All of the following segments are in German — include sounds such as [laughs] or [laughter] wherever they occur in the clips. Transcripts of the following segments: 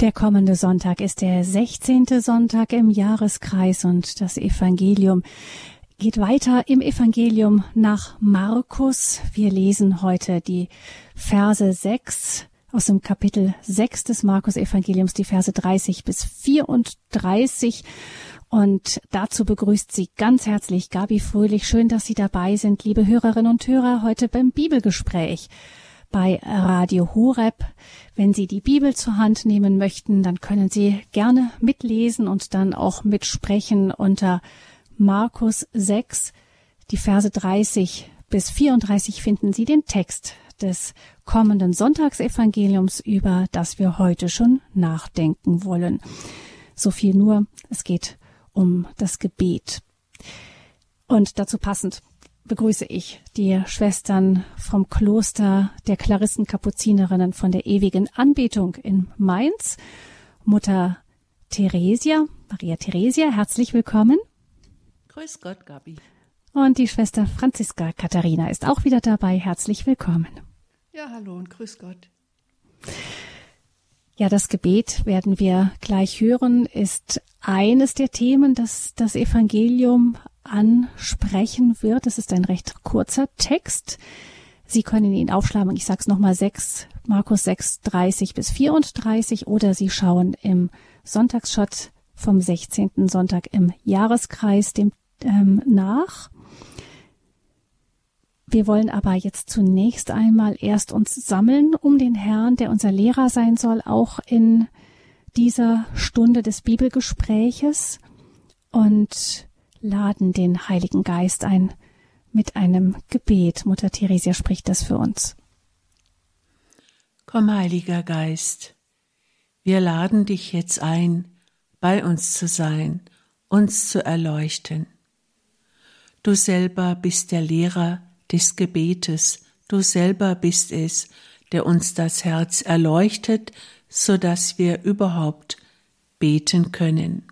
Der kommende Sonntag ist der 16. Sonntag im Jahreskreis und das Evangelium geht weiter im Evangelium nach Markus. Wir lesen heute die Verse 6 aus dem Kapitel 6 des Markus Evangeliums, die Verse 30 bis 34. Und dazu begrüßt sie ganz herzlich Gabi Fröhlich. Schön, dass Sie dabei sind, liebe Hörerinnen und Hörer, heute beim Bibelgespräch bei Radio Horeb. Wenn Sie die Bibel zur Hand nehmen möchten, dann können Sie gerne mitlesen und dann auch mitsprechen unter Markus 6, die Verse 30 bis 34 finden Sie den Text des kommenden Sonntagsevangeliums, über das wir heute schon nachdenken wollen. So viel nur, es geht um das Gebet. Und dazu passend begrüße ich die Schwestern vom Kloster der Klarissenkapuzinerinnen von der ewigen Anbetung in Mainz. Mutter Theresia, Maria Theresia, herzlich willkommen. Grüß Gott, Gabi. Und die Schwester Franziska Katharina ist auch wieder dabei. Herzlich willkommen. Ja, hallo und grüß Gott. Ja, das Gebet werden wir gleich hören, ist eines der Themen, das das Evangelium ansprechen wird. Es ist ein recht kurzer Text. Sie können ihn aufschlagen, ich sage es nochmal, 6, Markus 6, 30 bis 34 oder Sie schauen im Sonntagsschott vom 16. Sonntag im Jahreskreis dem ähm, nach. Wir wollen aber jetzt zunächst einmal erst uns sammeln um den Herrn, der unser Lehrer sein soll, auch in dieser Stunde des Bibelgespräches und laden den Heiligen Geist ein mit einem Gebet. Mutter Theresia spricht das für uns. Komm, Heiliger Geist, wir laden dich jetzt ein, bei uns zu sein, uns zu erleuchten. Du selber bist der Lehrer des Gebetes, du selber bist es, der uns das Herz erleuchtet, so dass wir überhaupt beten können.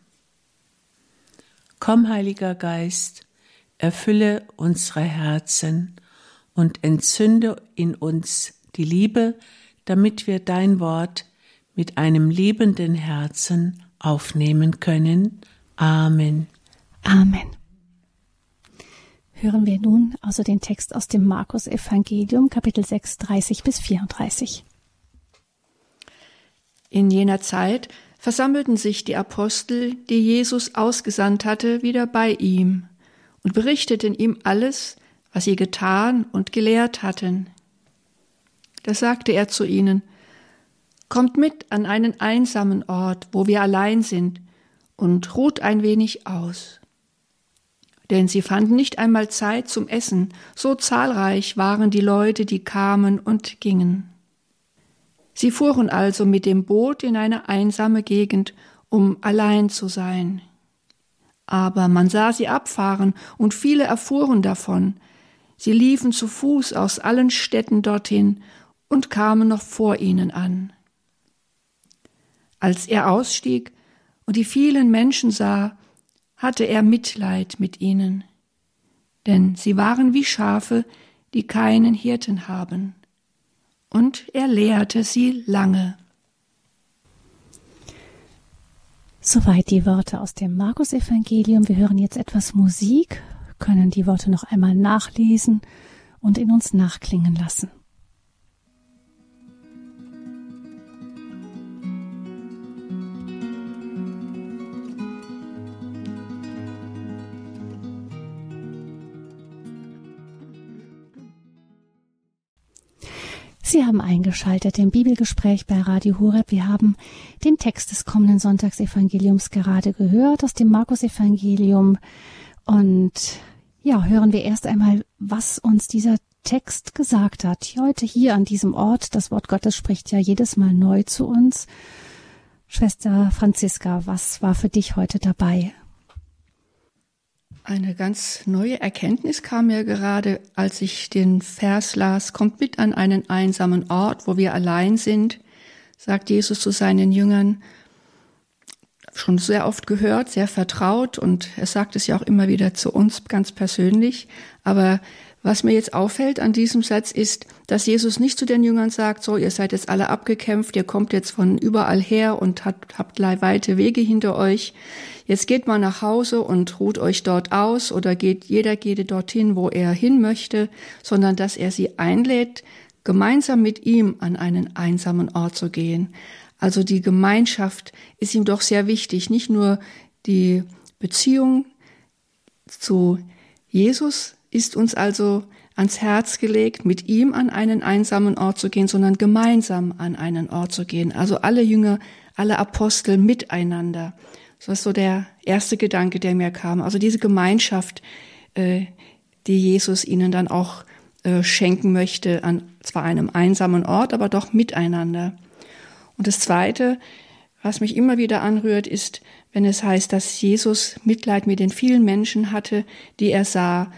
Komm, Heiliger Geist, erfülle unsere Herzen und entzünde in uns die Liebe, damit wir dein Wort mit einem liebenden Herzen aufnehmen können. Amen. Amen. Hören wir nun also den Text aus dem Markus Evangelium, Kapitel 6, 30 bis 34. In jener Zeit versammelten sich die Apostel, die Jesus ausgesandt hatte, wieder bei ihm und berichteten ihm alles, was sie getan und gelehrt hatten. Da sagte er zu ihnen, Kommt mit an einen einsamen Ort, wo wir allein sind, und ruht ein wenig aus. Denn sie fanden nicht einmal Zeit zum Essen, so zahlreich waren die Leute, die kamen und gingen. Sie fuhren also mit dem Boot in eine einsame Gegend, um allein zu sein. Aber man sah sie abfahren, und viele erfuhren davon. Sie liefen zu Fuß aus allen Städten dorthin und kamen noch vor ihnen an. Als er ausstieg und die vielen Menschen sah, hatte er Mitleid mit ihnen, denn sie waren wie Schafe, die keinen Hirten haben und er lehrte sie lange. Soweit die Worte aus dem Markus-Evangelium. Wir hören jetzt etwas Musik, können die Worte noch einmal nachlesen und in uns nachklingen lassen. Sie haben eingeschaltet im Bibelgespräch bei Radio Horeb. Wir haben den Text des kommenden Sonntagsevangeliums gerade gehört aus dem Markus-Evangelium. Und ja, hören wir erst einmal, was uns dieser Text gesagt hat. Heute hier an diesem Ort, das Wort Gottes spricht ja jedes Mal neu zu uns. Schwester Franziska, was war für dich heute dabei? Eine ganz neue Erkenntnis kam mir gerade, als ich den Vers las, kommt mit an einen einsamen Ort, wo wir allein sind, sagt Jesus zu seinen Jüngern, schon sehr oft gehört, sehr vertraut und er sagt es ja auch immer wieder zu uns ganz persönlich, aber Was mir jetzt auffällt an diesem Satz ist, dass Jesus nicht zu den Jüngern sagt, so, ihr seid jetzt alle abgekämpft, ihr kommt jetzt von überall her und habt, habt weite Wege hinter euch. Jetzt geht mal nach Hause und ruht euch dort aus oder geht, jeder geht dorthin, wo er hin möchte, sondern dass er sie einlädt, gemeinsam mit ihm an einen einsamen Ort zu gehen. Also die Gemeinschaft ist ihm doch sehr wichtig, nicht nur die Beziehung zu Jesus ist uns also ans Herz gelegt, mit ihm an einen einsamen Ort zu gehen, sondern gemeinsam an einen Ort zu gehen. Also alle Jünger, alle Apostel miteinander. Das ist so der erste Gedanke, der mir kam. Also diese Gemeinschaft, äh, die Jesus ihnen dann auch äh, schenken möchte, an zwar einem einsamen Ort, aber doch miteinander. Und das Zweite, was mich immer wieder anrührt, ist, wenn es heißt, dass Jesus Mitleid mit den vielen Menschen hatte, die er sah.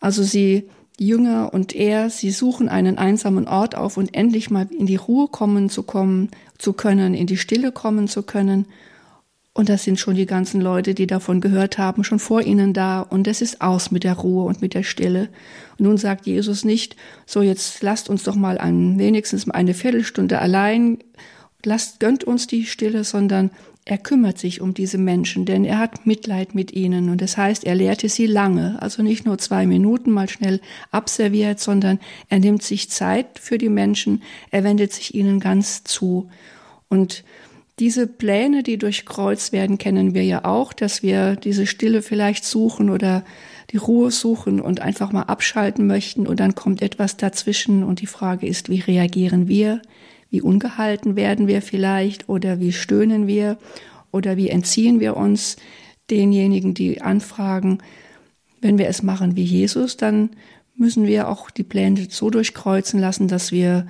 Also sie, Jünger und er, sie suchen einen einsamen Ort auf und endlich mal in die Ruhe kommen zu kommen, zu können, in die Stille kommen zu können. Und das sind schon die ganzen Leute, die davon gehört haben, schon vor ihnen da. Und es ist aus mit der Ruhe und mit der Stille. Und nun sagt Jesus nicht, so jetzt lasst uns doch mal ein, wenigstens eine Viertelstunde allein lasst, gönnt uns die Stille, sondern er kümmert sich um diese Menschen, denn er hat Mitleid mit ihnen. Und das heißt, er lehrte sie lange, also nicht nur zwei Minuten mal schnell abserviert, sondern er nimmt sich Zeit für die Menschen, er wendet sich ihnen ganz zu. Und diese Pläne, die durchkreuzt werden, kennen wir ja auch, dass wir diese Stille vielleicht suchen oder die Ruhe suchen und einfach mal abschalten möchten und dann kommt etwas dazwischen und die Frage ist, wie reagieren wir? Wie ungehalten werden wir vielleicht oder wie stöhnen wir oder wie entziehen wir uns denjenigen, die anfragen. Wenn wir es machen wie Jesus, dann müssen wir auch die Pläne so durchkreuzen lassen, dass wir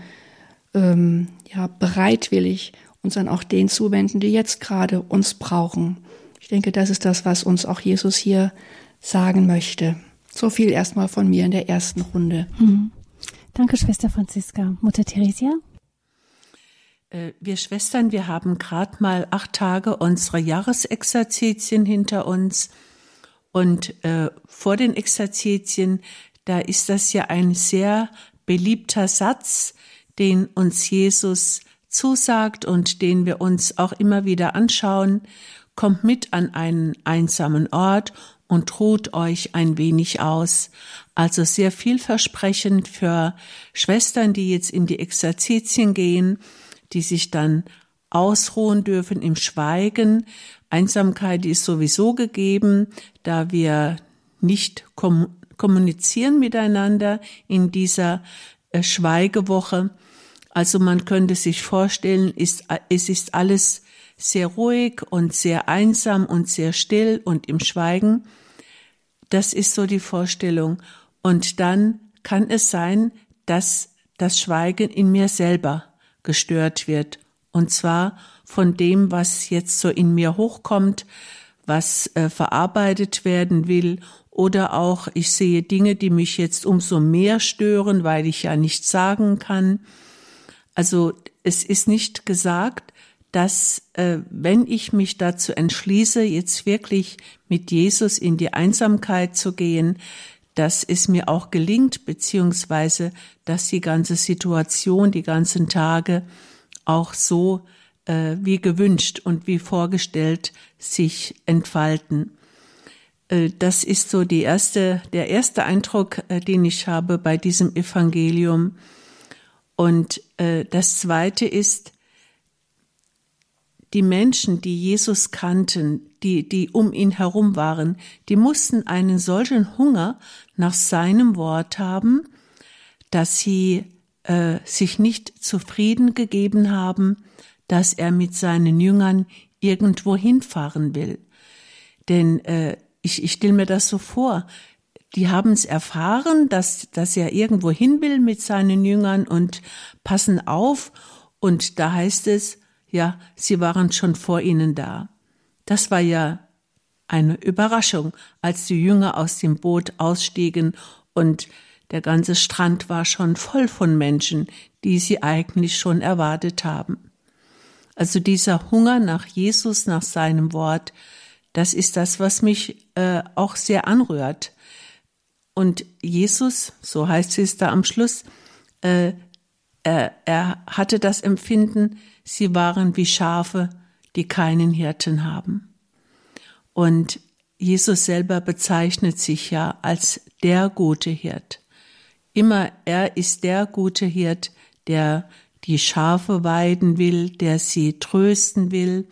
ähm, ja bereitwillig uns dann auch denen zuwenden, die jetzt gerade uns brauchen. Ich denke, das ist das, was uns auch Jesus hier sagen möchte. So viel erstmal von mir in der ersten Runde. Hm. Danke, Schwester Franziska. Mutter Theresia? Äh, wir Schwestern, wir haben gerade mal acht Tage unsere Jahresexerzitien hinter uns. Und äh, vor den Exerzitien, da ist das ja ein sehr beliebter Satz, den uns Jesus zusagt und den wir uns auch immer wieder anschauen. Kommt mit an einen einsamen Ort und ruht euch ein wenig aus. Also sehr vielversprechend für Schwestern, die jetzt in die Exerzitien gehen die sich dann ausruhen dürfen im Schweigen. Einsamkeit ist sowieso gegeben, da wir nicht kommunizieren miteinander in dieser äh, Schweigewoche. Also man könnte sich vorstellen, ist, es ist alles sehr ruhig und sehr einsam und sehr still und im Schweigen. Das ist so die Vorstellung. Und dann kann es sein, dass das Schweigen in mir selber gestört wird. Und zwar von dem, was jetzt so in mir hochkommt, was äh, verarbeitet werden will oder auch ich sehe Dinge, die mich jetzt umso mehr stören, weil ich ja nichts sagen kann. Also es ist nicht gesagt, dass äh, wenn ich mich dazu entschließe, jetzt wirklich mit Jesus in die Einsamkeit zu gehen, dass es mir auch gelingt, beziehungsweise dass die ganze Situation, die ganzen Tage auch so äh, wie gewünscht und wie vorgestellt sich entfalten. Äh, das ist so die erste, der erste Eindruck, äh, den ich habe bei diesem Evangelium. Und äh, das zweite ist, die Menschen, die Jesus kannten, die, die um ihn herum waren, die mussten einen solchen Hunger nach seinem Wort haben, dass sie äh, sich nicht zufrieden gegeben haben, dass er mit seinen Jüngern irgendwo hinfahren will. Denn äh, ich, ich stelle mir das so vor, die haben es erfahren, dass, dass er irgendwo hin will mit seinen Jüngern und passen auf. Und da heißt es, ja, sie waren schon vor ihnen da. Das war ja eine Überraschung, als die Jünger aus dem Boot ausstiegen und der ganze Strand war schon voll von Menschen, die sie eigentlich schon erwartet haben. Also dieser Hunger nach Jesus, nach seinem Wort, das ist das, was mich äh, auch sehr anrührt. und Jesus, so heißt es da am Schluss, äh, er, er hatte das Empfinden, sie waren wie Schafe, die keinen Hirten haben. Und Jesus selber bezeichnet sich ja als der gute Hirt. Immer er ist der gute Hirt, der die Schafe weiden will, der sie trösten will,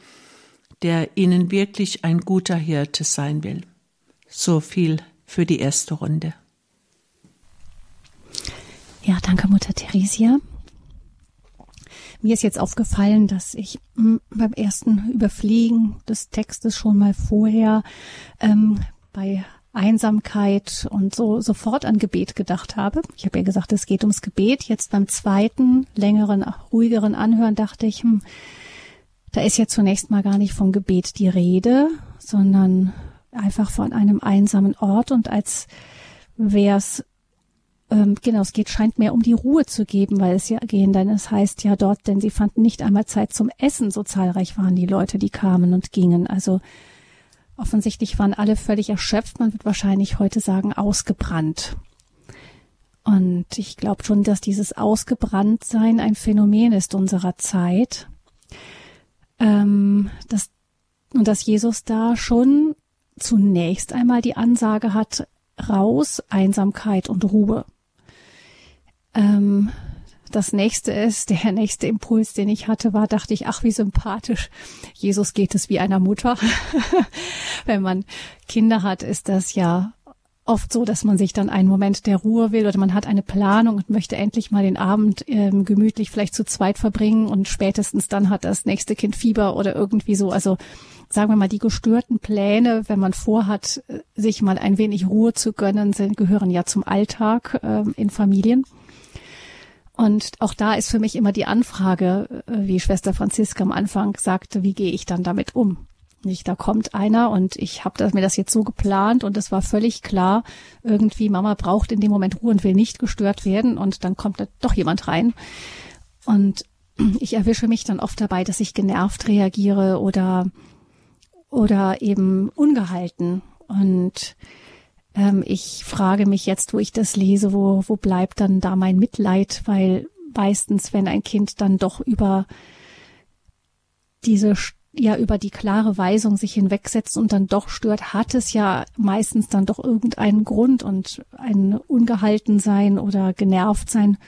der ihnen wirklich ein guter Hirte sein will. So viel für die erste Runde. Ja, danke, Mutter Theresia. Mir ist jetzt aufgefallen, dass ich hm, beim ersten Überfliegen des Textes schon mal vorher ähm, bei Einsamkeit und so sofort an Gebet gedacht habe. Ich habe ja gesagt, es geht ums Gebet. Jetzt beim zweiten, längeren, ruhigeren Anhören dachte ich, hm, da ist ja zunächst mal gar nicht vom Gebet die Rede, sondern einfach von einem einsamen Ort und als wäre es ähm, genau, es geht, scheint mehr um die Ruhe zu geben, weil es ja gehen, denn es heißt ja dort, denn sie fanden nicht einmal Zeit zum Essen, so zahlreich waren die Leute, die kamen und gingen. Also offensichtlich waren alle völlig erschöpft, man wird wahrscheinlich heute sagen, ausgebrannt. Und ich glaube schon, dass dieses Ausgebranntsein ein Phänomen ist unserer Zeit. Ähm, dass, und dass Jesus da schon zunächst einmal die Ansage hat, raus, Einsamkeit und Ruhe. Ähm, das nächste ist, der nächste Impuls, den ich hatte, war, dachte ich, ach, wie sympathisch. Jesus geht es wie einer Mutter. [laughs] Wenn man Kinder hat, ist das ja oft so, dass man sich dann einen Moment der Ruhe will oder man hat eine Planung und möchte endlich mal den Abend ähm, gemütlich vielleicht zu zweit verbringen und spätestens dann hat das nächste Kind Fieber oder irgendwie so. Also sagen wir mal, die gestörten Pläne, wenn man vorhat, sich mal ein wenig Ruhe zu gönnen, sind, gehören ja zum Alltag äh, in Familien. Und auch da ist für mich immer die Anfrage, äh, wie Schwester Franziska am Anfang sagte, wie gehe ich dann damit um? Nicht, da kommt einer und ich habe mir das jetzt so geplant und es war völlig klar, irgendwie Mama braucht in dem Moment Ruhe und will nicht gestört werden und dann kommt da doch jemand rein und ich erwische mich dann oft dabei, dass ich genervt reagiere oder oder eben ungehalten und ähm, ich frage mich jetzt, wo ich das lese, wo, wo bleibt dann da mein Mitleid, weil meistens, wenn ein Kind dann doch über diese ja über die klare Weisung sich hinwegsetzt und dann doch stört, hat es ja meistens dann doch irgendeinen Grund und ein Ungehaltensein oder genervt sein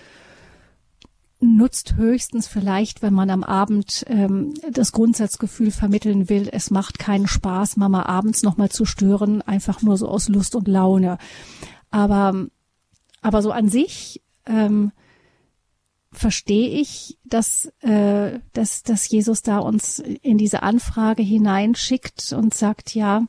nutzt höchstens vielleicht, wenn man am Abend ähm, das Grundsatzgefühl vermitteln will, es macht keinen Spaß, Mama abends nochmal zu stören, einfach nur so aus Lust und Laune. Aber, aber so an sich ähm, verstehe ich, dass, äh, dass, dass Jesus da uns in diese Anfrage hineinschickt und sagt, ja,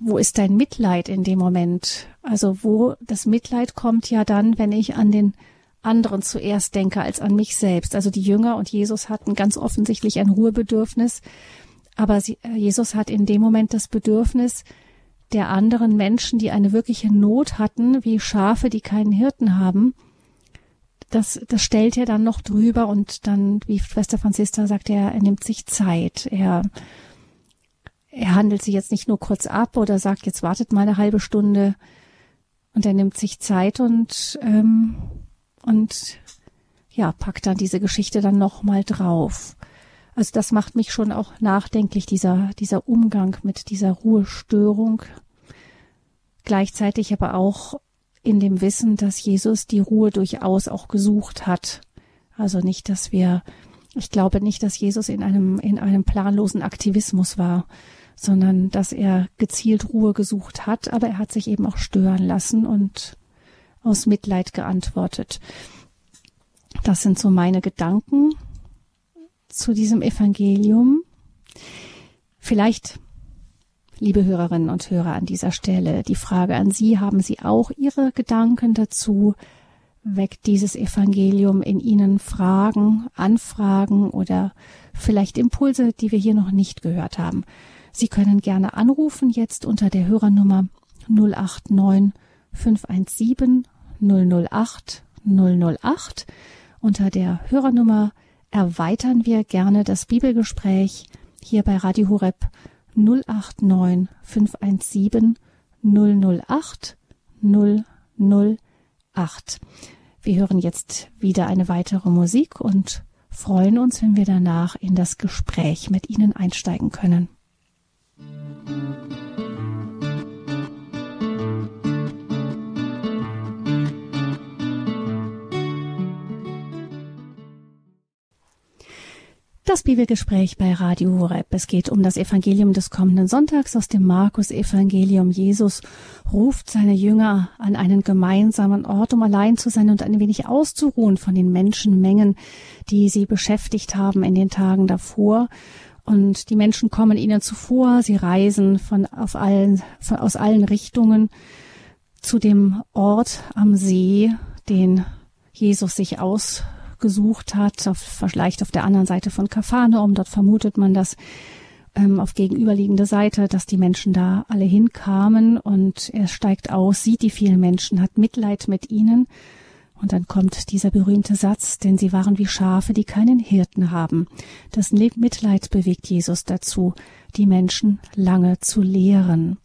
wo ist dein Mitleid in dem Moment? Also wo das Mitleid kommt ja dann, wenn ich an den anderen zuerst denke als an mich selbst. Also die Jünger und Jesus hatten ganz offensichtlich ein Ruhebedürfnis, aber sie, äh, Jesus hat in dem Moment das Bedürfnis der anderen Menschen, die eine wirkliche Not hatten, wie Schafe, die keinen Hirten haben. Das, das stellt er dann noch drüber und dann, wie Schwester Franziska sagt, er, er nimmt sich Zeit. Er, er handelt sie jetzt nicht nur kurz ab oder sagt, jetzt wartet mal eine halbe Stunde und er nimmt sich Zeit und ähm, und ja, packt dann diese Geschichte dann nochmal drauf. Also das macht mich schon auch nachdenklich, dieser, dieser Umgang mit dieser Ruhestörung. Gleichzeitig aber auch in dem Wissen, dass Jesus die Ruhe durchaus auch gesucht hat. Also nicht, dass wir, ich glaube nicht, dass Jesus in einem, in einem planlosen Aktivismus war, sondern dass er gezielt Ruhe gesucht hat, aber er hat sich eben auch stören lassen und aus Mitleid geantwortet. Das sind so meine Gedanken zu diesem Evangelium. Vielleicht, liebe Hörerinnen und Hörer, an dieser Stelle die Frage an Sie, haben Sie auch Ihre Gedanken dazu? Weckt dieses Evangelium in Ihnen Fragen, Anfragen oder vielleicht Impulse, die wir hier noch nicht gehört haben? Sie können gerne anrufen jetzt unter der Hörernummer 089 517 008 008. Unter der Hörernummer erweitern wir gerne das Bibelgespräch hier bei Radio Horeb 089 517 008 008. Wir hören jetzt wieder eine weitere Musik und freuen uns, wenn wir danach in das Gespräch mit Ihnen einsteigen können. Das Bibelgespräch bei Radio Horeb. Es geht um das Evangelium des kommenden Sonntags aus dem Markus-Evangelium. Jesus ruft seine Jünger an einen gemeinsamen Ort, um allein zu sein und ein wenig auszuruhen von den Menschenmengen, die sie beschäftigt haben in den Tagen davor. Und die Menschen kommen ihnen zuvor. Sie reisen von, auf allen, von, aus allen Richtungen zu dem Ort am See, den Jesus sich aus gesucht hat, auf, vielleicht auf der anderen Seite von Kapharnaum. Dort vermutet man das ähm, auf gegenüberliegende Seite, dass die Menschen da alle hinkamen und er steigt aus, sieht die vielen Menschen, hat Mitleid mit ihnen. Und dann kommt dieser berühmte Satz, denn sie waren wie Schafe, die keinen Hirten haben. Das Mitleid bewegt Jesus dazu, die Menschen lange zu lehren.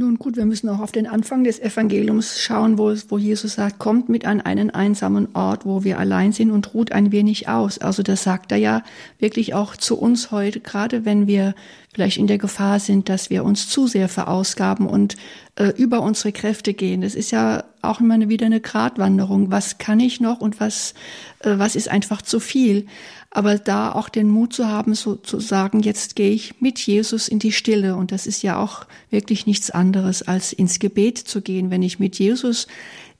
Nun gut, wir müssen auch auf den Anfang des Evangeliums schauen, wo, wo Jesus sagt, kommt mit an einen einsamen Ort, wo wir allein sind und ruht ein wenig aus. Also das sagt er ja wirklich auch zu uns heute, gerade wenn wir vielleicht in der Gefahr sind, dass wir uns zu sehr verausgaben und äh, über unsere Kräfte gehen. Das ist ja auch immer wieder eine Gratwanderung. Was kann ich noch und was, äh, was ist einfach zu viel? Aber da auch den Mut zu haben, so zu sagen, jetzt gehe ich mit Jesus in die Stille. Und das ist ja auch wirklich nichts anderes, als ins Gebet zu gehen. Wenn ich mit Jesus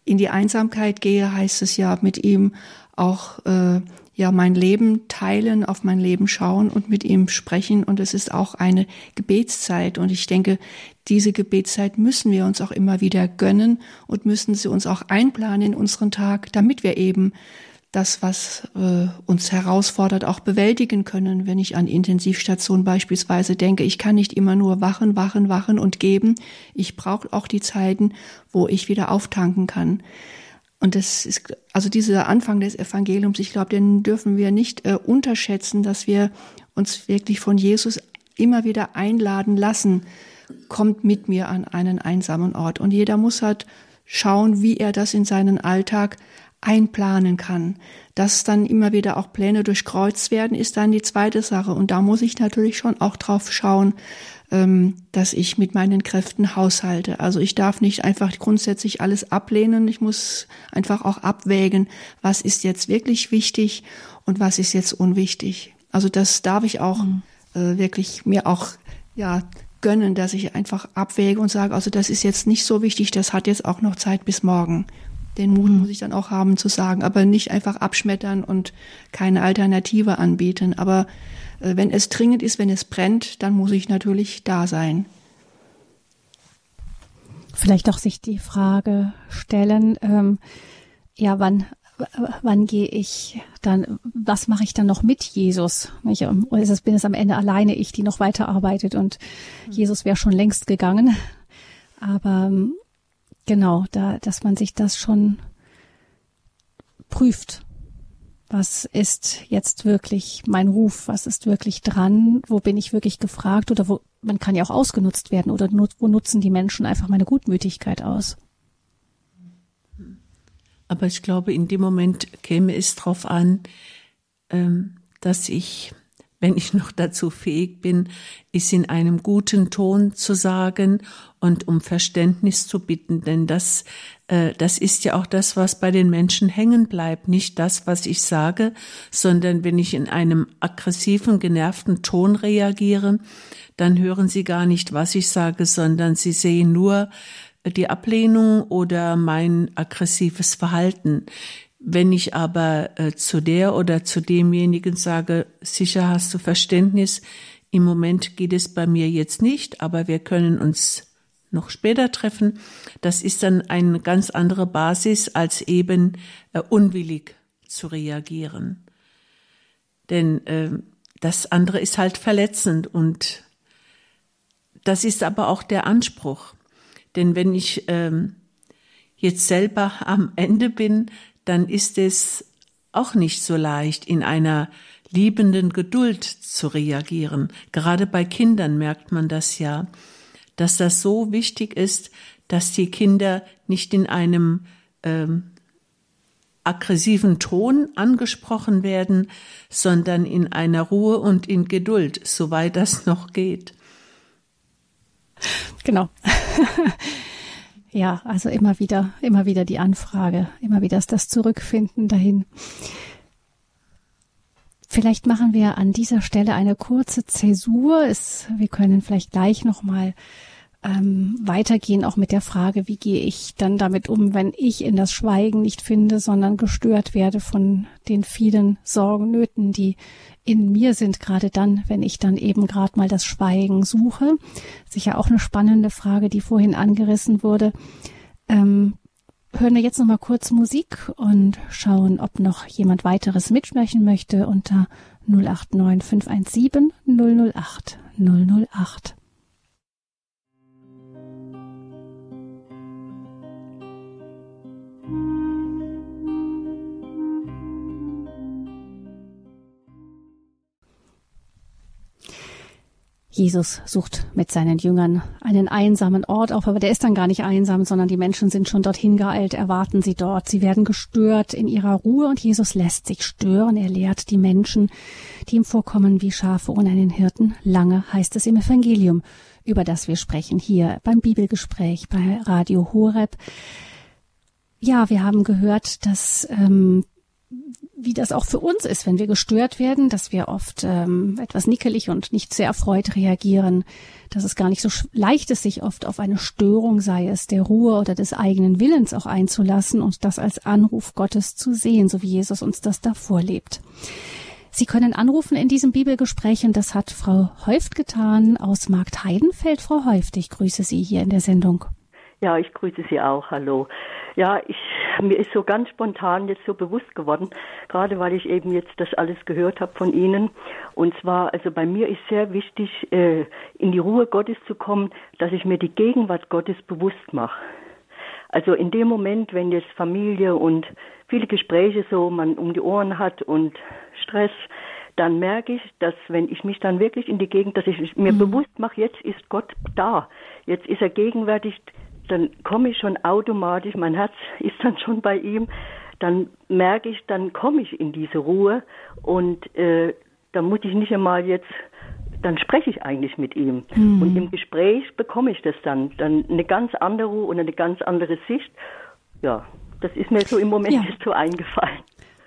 in die Einsamkeit gehe, heißt es ja mit ihm auch äh, ja mein Leben teilen, auf mein Leben schauen und mit ihm sprechen. Und es ist auch eine Gebetszeit. Und ich denke, diese Gebetszeit müssen wir uns auch immer wieder gönnen und müssen sie uns auch einplanen in unseren Tag, damit wir eben das, was äh, uns herausfordert, auch bewältigen können. Wenn ich an Intensivstationen beispielsweise denke, ich kann nicht immer nur wachen, wachen, wachen und geben. Ich brauche auch die Zeiten, wo ich wieder auftanken kann. Und das ist also dieser Anfang des Evangeliums, ich glaube, den dürfen wir nicht äh, unterschätzen, dass wir uns wirklich von Jesus immer wieder einladen lassen, kommt mit mir an einen einsamen Ort. Und jeder muss halt schauen, wie er das in seinen Alltag einplanen kann. Dass dann immer wieder auch Pläne durchkreuzt werden, ist dann die zweite Sache. Und da muss ich natürlich schon auch drauf schauen, ähm, dass ich mit meinen Kräften haushalte. Also ich darf nicht einfach grundsätzlich alles ablehnen. Ich muss einfach auch abwägen, was ist jetzt wirklich wichtig und was ist jetzt unwichtig. Also das darf ich auch mhm. äh, wirklich mir auch ja gönnen, dass ich einfach abwäge und sage, also das ist jetzt nicht so wichtig, das hat jetzt auch noch Zeit bis morgen. Den Mut muss ich dann auch haben zu sagen, aber nicht einfach abschmettern und keine Alternative anbieten. Aber äh, wenn es dringend ist, wenn es brennt, dann muss ich natürlich da sein. Vielleicht auch sich die Frage stellen, ähm, ja, wann, wann gehe ich dann, was mache ich dann noch mit Jesus? Ich, oder ist es, bin es am Ende alleine ich, die noch weiterarbeitet und mhm. Jesus wäre schon längst gegangen. Aber ähm, Genau, da, dass man sich das schon prüft. Was ist jetzt wirklich mein Ruf? Was ist wirklich dran? Wo bin ich wirklich gefragt? Oder wo, man kann ja auch ausgenutzt werden oder wo nutzen die Menschen einfach meine Gutmütigkeit aus? Aber ich glaube, in dem Moment käme es darauf an, ähm, dass ich wenn ich noch dazu fähig bin, es in einem guten Ton zu sagen und um Verständnis zu bitten, denn das, äh, das ist ja auch das, was bei den Menschen hängen bleibt, nicht das, was ich sage, sondern wenn ich in einem aggressiven, genervten Ton reagiere, dann hören sie gar nicht, was ich sage, sondern sie sehen nur die Ablehnung oder mein aggressives Verhalten. Wenn ich aber äh, zu der oder zu demjenigen sage, sicher hast du Verständnis, im Moment geht es bei mir jetzt nicht, aber wir können uns noch später treffen, das ist dann eine ganz andere Basis, als eben äh, unwillig zu reagieren. Denn äh, das andere ist halt verletzend und das ist aber auch der Anspruch. Denn wenn ich ähm, jetzt selber am Ende bin, dann ist es auch nicht so leicht, in einer liebenden Geduld zu reagieren. Gerade bei Kindern merkt man das ja, dass das so wichtig ist, dass die Kinder nicht in einem ähm, aggressiven Ton angesprochen werden, sondern in einer Ruhe und in Geduld, soweit das noch geht. Genau. [laughs] ja, also immer wieder, immer wieder die Anfrage, immer wieder das Zurückfinden dahin. Vielleicht machen wir an dieser Stelle eine kurze Zäsur. Es, wir können vielleicht gleich nochmal ähm, weitergehen, auch mit der Frage, wie gehe ich dann damit um, wenn ich in das Schweigen nicht finde, sondern gestört werde von den vielen Sorgen, Nöten, die in mir sind, gerade dann, wenn ich dann eben gerade mal das Schweigen suche. Sicher auch eine spannende Frage, die vorhin angerissen wurde. Ähm, hören wir jetzt noch mal kurz Musik und schauen, ob noch jemand weiteres mitsprechen möchte unter 089 517 008 008. Jesus sucht mit seinen Jüngern einen einsamen Ort auf, aber der ist dann gar nicht einsam, sondern die Menschen sind schon dorthin geeilt, erwarten sie dort. Sie werden gestört in ihrer Ruhe und Jesus lässt sich stören. Er lehrt die Menschen, die ihm vorkommen wie Schafe ohne einen Hirten. Lange heißt es im Evangelium, über das wir sprechen hier beim Bibelgespräch bei Radio Horeb. Ja, wir haben gehört, dass ähm, wie das auch für uns ist, wenn wir gestört werden, dass wir oft ähm, etwas nickelig und nicht sehr erfreut reagieren, dass es gar nicht so leicht ist, sich oft auf eine Störung, sei es der Ruhe oder des eigenen Willens auch einzulassen und das als Anruf Gottes zu sehen, so wie Jesus uns das da vorlebt. Sie können anrufen in diesem Bibelgespräch und das hat Frau Häuft getan aus Markt Heidenfeld. Frau Häuft, ich grüße Sie hier in der Sendung. Ja, ich grüße Sie auch. Hallo. Ja, ich, mir ist so ganz spontan jetzt so bewusst geworden, gerade weil ich eben jetzt das alles gehört habe von Ihnen. Und zwar, also bei mir ist sehr wichtig, äh, in die Ruhe Gottes zu kommen, dass ich mir die Gegenwart Gottes bewusst mache. Also in dem Moment, wenn jetzt Familie und viele Gespräche so man um die Ohren hat und Stress, dann merke ich, dass wenn ich mich dann wirklich in die Gegend, dass ich mir mhm. bewusst mache, jetzt ist Gott da, jetzt ist er gegenwärtig, dann komme ich schon automatisch, mein Herz [laughs] ist dann schon bei ihm, dann merke ich, dann komme ich in diese Ruhe und äh, dann muss ich nicht einmal jetzt, dann spreche ich eigentlich mit ihm. Mhm. Und im Gespräch bekomme ich das dann, dann eine ganz andere Ruhe und eine ganz andere Sicht. Ja, das ist mir so im Moment ja. [laughs] so eingefallen.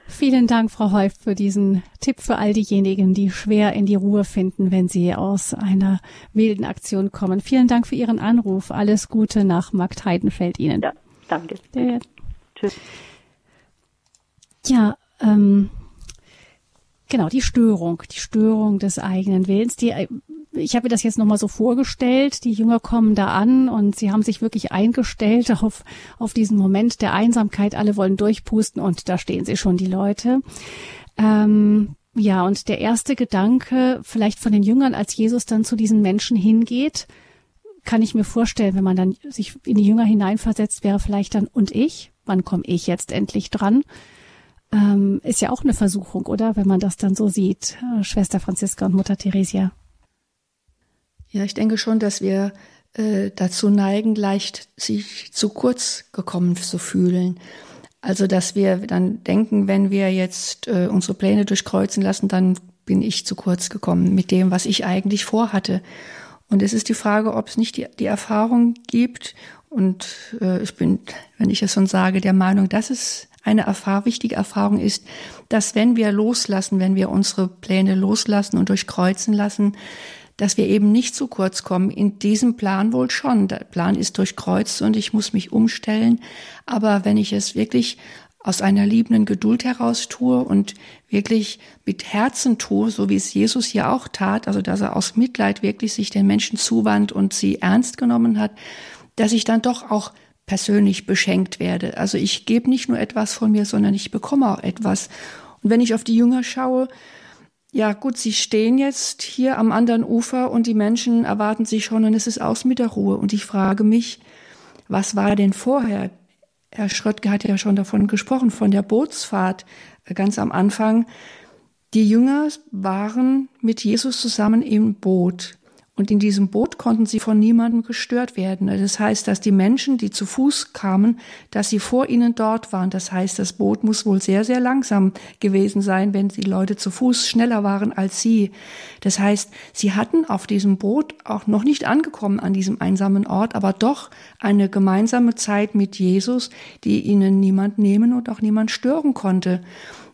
Vielen Dank, Frau Häuf, für diesen Tipp für all diejenigen, die schwer in die Ruhe finden, wenn sie aus einer wilden Aktion kommen. Vielen Dank für Ihren Anruf. Alles Gute nach Markt Heidenfeld Ihnen. Ja, danke. Ja. Tschüss. Ja, ähm, genau, die Störung, die Störung des eigenen Willens, die ich habe mir das jetzt nochmal so vorgestellt. Die Jünger kommen da an und sie haben sich wirklich eingestellt [laughs] auf, auf diesen Moment der Einsamkeit. Alle wollen durchpusten und da stehen sie schon, die Leute. Ähm, ja, und der erste Gedanke, vielleicht von den Jüngern, als Jesus dann zu diesen Menschen hingeht, kann ich mir vorstellen, wenn man dann sich in die Jünger hineinversetzt, wäre vielleicht dann, und ich? Wann komme ich jetzt endlich dran? Ähm, ist ja auch eine Versuchung, oder? Wenn man das dann so sieht, äh, Schwester Franziska und Mutter Theresia. Ja, ich denke schon, dass wir äh, dazu neigen, leicht sich zu kurz gekommen zu fühlen. Also, dass wir dann denken, wenn wir jetzt äh, unsere Pläne durchkreuzen lassen, dann bin ich zu kurz gekommen mit dem, was ich eigentlich vorhatte. Und es ist die Frage, ob es nicht die, die Erfahrung gibt. Und äh, ich bin, wenn ich es schon sage, der Meinung, dass es eine Erfahrung, wichtige Erfahrung ist, dass wenn wir loslassen, wenn wir unsere Pläne loslassen und durchkreuzen lassen, dass wir eben nicht zu kurz kommen. In diesem Plan wohl schon. Der Plan ist durchkreuzt und ich muss mich umstellen. Aber wenn ich es wirklich aus einer liebenden Geduld heraus tue und wirklich mit Herzen tue, so wie es Jesus hier auch tat, also dass er aus Mitleid wirklich sich den Menschen zuwandt und sie ernst genommen hat, dass ich dann doch auch persönlich beschenkt werde. Also ich gebe nicht nur etwas von mir, sondern ich bekomme auch etwas. Und wenn ich auf die Jünger schaue, ja gut, sie stehen jetzt hier am anderen Ufer und die Menschen erwarten sich schon und es ist aus mit der Ruhe. Und ich frage mich, was war denn vorher? Herr Schröttke hat ja schon davon gesprochen, von der Bootsfahrt äh, ganz am Anfang. Die Jünger waren mit Jesus zusammen im Boot. Und in diesem Boot konnten sie von niemandem gestört werden. Das heißt, dass die Menschen, die zu Fuß kamen, dass sie vor ihnen dort waren. Das heißt, das Boot muss wohl sehr, sehr langsam gewesen sein, wenn die Leute zu Fuß schneller waren als sie. Das heißt, sie hatten auf diesem Boot auch noch nicht angekommen an diesem einsamen Ort, aber doch eine gemeinsame Zeit mit Jesus, die ihnen niemand nehmen und auch niemand stören konnte.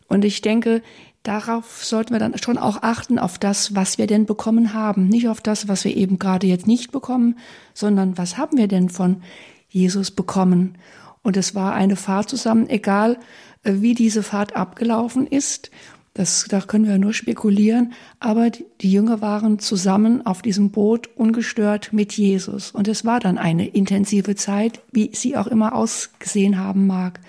Und ich denke, darauf sollten wir dann schon auch achten, auf das, was wir denn bekommen haben. Nicht auf das, was wir eben gerade jetzt nicht bekommen, sondern was haben wir denn von Jesus bekommen. Und es war eine Fahrt zusammen, egal äh, wie diese Fahrt abgelaufen ist. Das, da können wir nur spekulieren. Aber die, die Jünger waren zusammen auf diesem Boot ungestört mit Jesus. Und es war dann eine intensive Zeit, wie sie auch immer ausgesehen haben mag.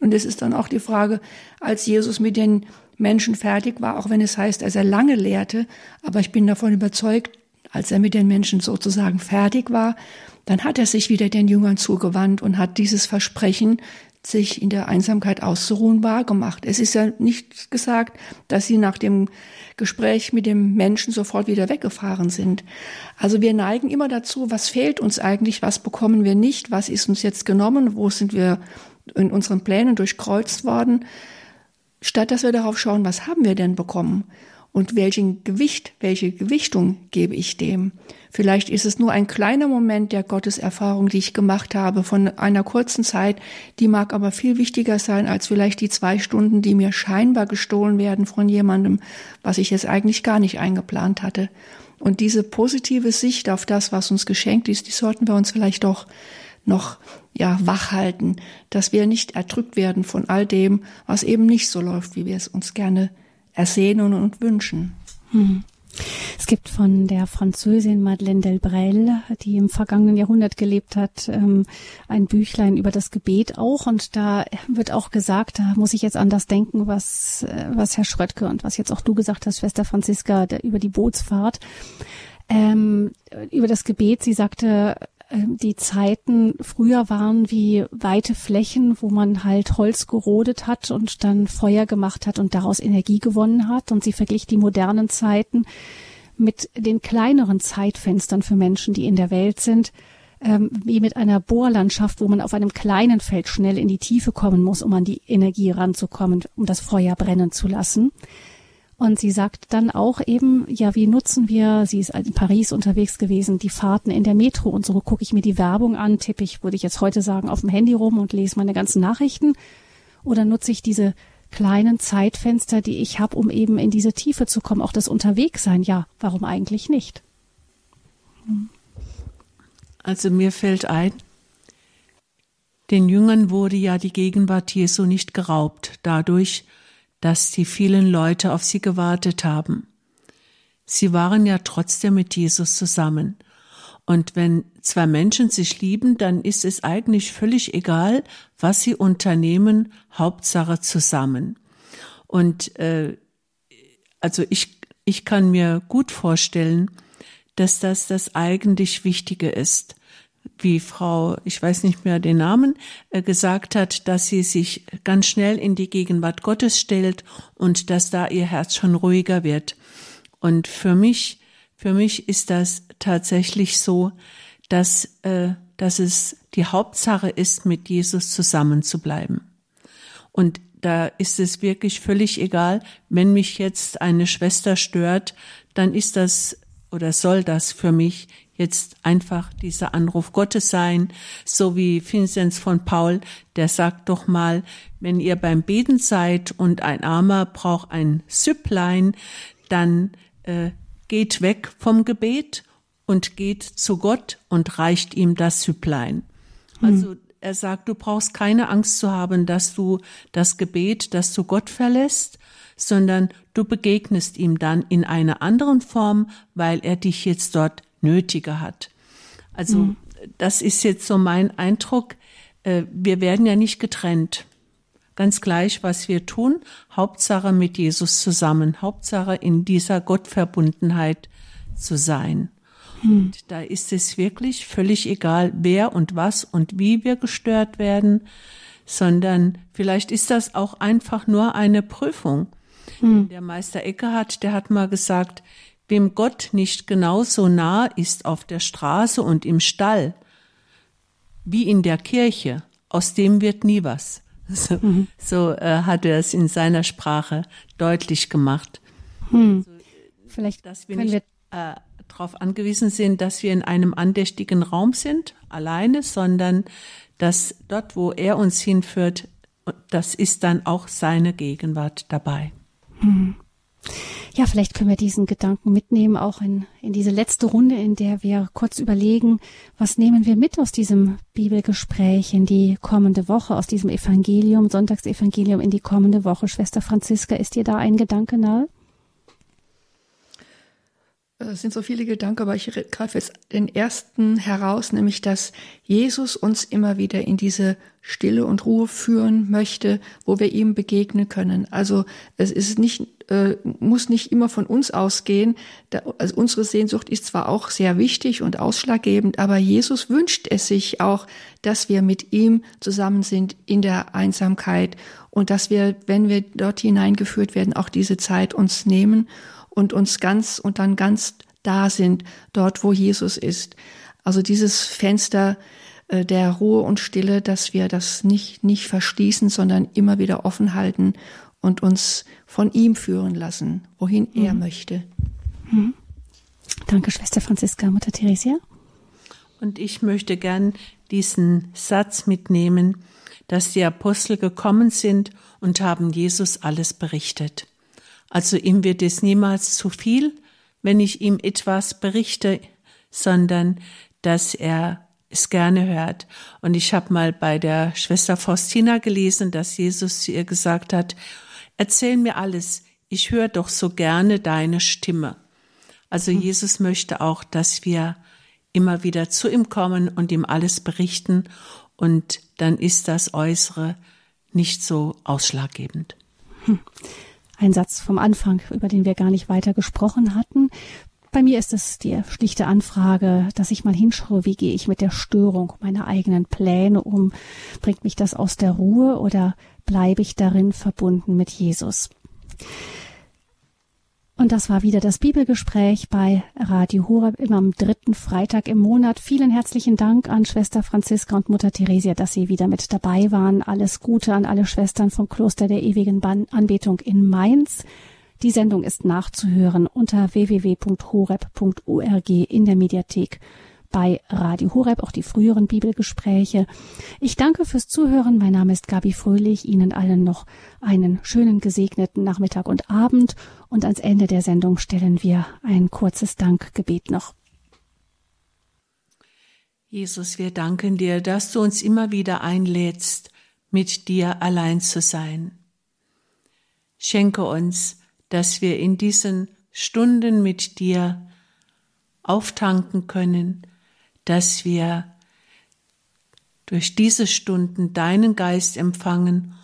Und es ist dann auch die Frage, als Jesus mit den Menschen fertig war, auch wenn es heißt, dass er lange lehrte. Aber ich bin davon überzeugt, als er mit den Menschen sozusagen fertig war, dann hat er sich wieder den Jüngern zugewandt und hat dieses Versprechen, sich in der Einsamkeit auszuruhen, wahrgemacht. Es ist ja nicht gesagt, dass sie nach dem Gespräch mit dem Menschen sofort wieder weggefahren sind. Also wir neigen immer dazu, was fehlt uns eigentlich, was bekommen wir nicht, was ist uns jetzt genommen, wo sind wir in unseren Plänen durchkreuzt worden statt dass wir darauf schauen, was haben wir denn bekommen und welchen Gewicht, welche Gewichtung gebe ich dem. Vielleicht ist es nur ein kleiner Moment der Gotteserfahrung, die ich gemacht habe von einer kurzen Zeit, die mag aber viel wichtiger sein als vielleicht die zwei Stunden, die mir scheinbar gestohlen werden von jemandem, was ich jetzt eigentlich gar nicht eingeplant hatte. Und diese positive Sicht auf das, was uns geschenkt ist, die sollten wir uns vielleicht doch noch ja wach halten, dass wir nicht erdrückt werden von all dem, was eben nicht so läuft, wie wir es uns gerne ersehnen und wünschen. Hm. Es gibt von der Französin Madeleine Delbrel, die im vergangenen Jahrhundert gelebt hat, ähm, ein Büchlein über das Gebet auch. Und da wird auch gesagt, da muss ich jetzt an das denken, was, äh, was Herr Schröttke und was jetzt auch du gesagt hast, Schwester Franziska, über die Bootsfahrt. Ähm, über das Gebet. Sie sagte, die Zeiten früher waren wie weite Flächen, wo man halt Holz gerodet hat und dann Feuer gemacht hat und daraus Energie gewonnen hat. Und sie verglich die modernen Zeiten mit den kleineren Zeitfenstern für Menschen, die in der Welt sind, ähm, wie mit einer Bohrlandschaft, wo man auf einem kleinen Feld schnell in die Tiefe kommen muss, um an die Energie ranzukommen, um das Feuer brennen zu lassen. Und sie sagt dann auch eben, ja, wie nutzen wir, sie ist in Paris unterwegs gewesen, die Fahrten in der Metro und so gucke ich mir die Werbung an, tippe ich, würde ich jetzt heute sagen, auf dem Handy rum und lese meine ganzen Nachrichten. Oder nutze ich diese kleinen Zeitfenster, die ich habe, um eben in diese Tiefe zu kommen, auch das Unterwegssein, ja, warum eigentlich nicht? Hm. Also mir fällt ein, den Jüngern wurde ja die Gegenwart Jesu nicht geraubt, dadurch, dass die vielen Leute auf sie gewartet haben. Sie waren ja trotzdem mit Jesus zusammen. Und wenn zwei Menschen sich lieben, dann ist es eigentlich völlig egal, was sie unternehmen, Hauptsache zusammen. Und äh, also ich, ich kann mir gut vorstellen, dass das das eigentlich Wichtige ist wie Frau, ich weiß nicht mehr den Namen, äh, gesagt hat, dass sie sich ganz schnell in die Gegenwart Gottes stellt und dass da ihr Herz schon ruhiger wird. Und für mich, für mich ist das tatsächlich so, dass, äh, dass es die Hauptsache ist, mit Jesus zusammen zu bleiben. Und da ist es wirklich völlig egal, wenn mich jetzt eine Schwester stört, dann ist das oder soll das für mich jetzt einfach dieser Anruf Gottes sein, so wie Vinzenz von Paul, der sagt doch mal, wenn ihr beim Beten seid und ein Armer braucht ein Süpplein, dann äh, geht weg vom Gebet und geht zu Gott und reicht ihm das Süpplein. Hm. Also er sagt, du brauchst keine Angst zu haben, dass du das Gebet, dass du Gott verlässt, sondern du begegnest ihm dann in einer anderen Form, weil er dich jetzt dort nötiger hat. Also mhm. das ist jetzt so mein Eindruck. Äh, wir werden ja nicht getrennt. Ganz gleich, was wir tun, Hauptsache mit Jesus zusammen, Hauptsache in dieser Gottverbundenheit zu sein. Mhm. Und da ist es wirklich völlig egal, wer und was und wie wir gestört werden, sondern vielleicht ist das auch einfach nur eine Prüfung. Mhm. Der Meister Eckehardt, der hat mal gesagt, wem Gott nicht genauso nah ist auf der Straße und im Stall wie in der Kirche, aus dem wird nie was. [laughs] So, mhm. so äh, hat er es in seiner Sprache deutlich gemacht. Hm. Vielleicht dass wir nicht äh, darauf angewiesen sind, dass wir in einem andächtigen Raum sind, alleine, sondern dass dort, wo er uns hinführt, das ist dann auch seine Gegenwart dabei. Hm. Ja, vielleicht können wir diesen Gedanken mitnehmen, auch in, in diese letzte Runde, in der wir kurz überlegen, was nehmen wir mit aus diesem Bibelgespräch in die kommende Woche, aus diesem Evangelium, Sonntagsevangelium in die kommende Woche. Schwester Franziska, ist dir da ein Gedanke nahe? Es sind so viele Gedanken, aber ich greife jetzt den ersten heraus, nämlich dass Jesus uns immer wieder in diese Stille und Ruhe führen möchte, wo wir ihm begegnen können. Also es ist nicht, äh, muss nicht immer von uns ausgehen. Da, also unsere Sehnsucht ist zwar auch sehr wichtig und ausschlaggebend, aber Jesus wünscht es sich auch, dass wir mit ihm zusammen sind in der Einsamkeit und dass wir, wenn wir dort hineingeführt werden, auch diese Zeit uns nehmen und uns ganz und dann ganz da sind, dort wo Jesus ist. Also dieses Fenster äh, der Ruhe und Stille, dass wir das nicht, nicht verschließen, sondern immer wieder offen halten und uns von ihm führen lassen, wohin mhm. er möchte. Mhm. Danke, Schwester Franziska, Mutter Theresia. Und ich möchte gern diesen Satz mitnehmen, dass die Apostel gekommen sind und haben Jesus alles berichtet. Also ihm wird es niemals zu viel, wenn ich ihm etwas berichte, sondern dass er es gerne hört. Und ich habe mal bei der Schwester Faustina gelesen, dass Jesus zu ihr gesagt hat, erzähl mir alles, ich höre doch so gerne deine Stimme. Also mhm. Jesus möchte auch, dass wir immer wieder zu ihm kommen und ihm alles berichten und dann ist das Äußere nicht so ausschlaggebend. Hm. Ein Satz vom Anfang, über den wir gar nicht weiter gesprochen hatten. Bei mir ist es die schlichte Anfrage, dass ich mal hinschaue, wie gehe ich mit der Störung meiner eigenen Pläne um? Bringt mich das aus der Ruhe oder bleibe ich darin verbunden mit Jesus? Und das war wieder das Bibelgespräch bei Radio Horeb immer am dritten Freitag im Monat. Vielen herzlichen Dank an Schwester Franziska und Mutter Theresia, dass Sie wieder mit dabei waren. Alles Gute an alle Schwestern vom Kloster der ewigen Anbetung in Mainz. Die Sendung ist nachzuhören unter www.horeb.org in der Mediathek bei Radio Horeb, auch die früheren Bibelgespräche. Ich danke fürs Zuhören. Mein Name ist Gabi Fröhlich. Ihnen allen noch einen schönen gesegneten Nachmittag und Abend. Und ans Ende der Sendung stellen wir ein kurzes Dankgebet noch. Jesus, wir danken dir, dass du uns immer wieder einlädst, mit dir allein zu sein. Schenke uns, dass wir in diesen Stunden mit dir auftanken können, dass wir durch diese Stunden deinen Geist empfangen,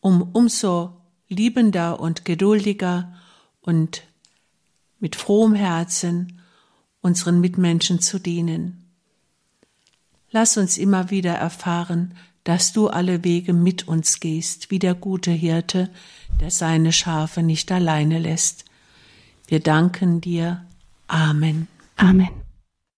um umso liebender und geduldiger und mit frohem Herzen unseren Mitmenschen zu dienen. Lass uns immer wieder erfahren, dass du alle Wege mit uns gehst, wie der gute Hirte, der seine Schafe nicht alleine lässt. Wir danken dir. Amen. Amen.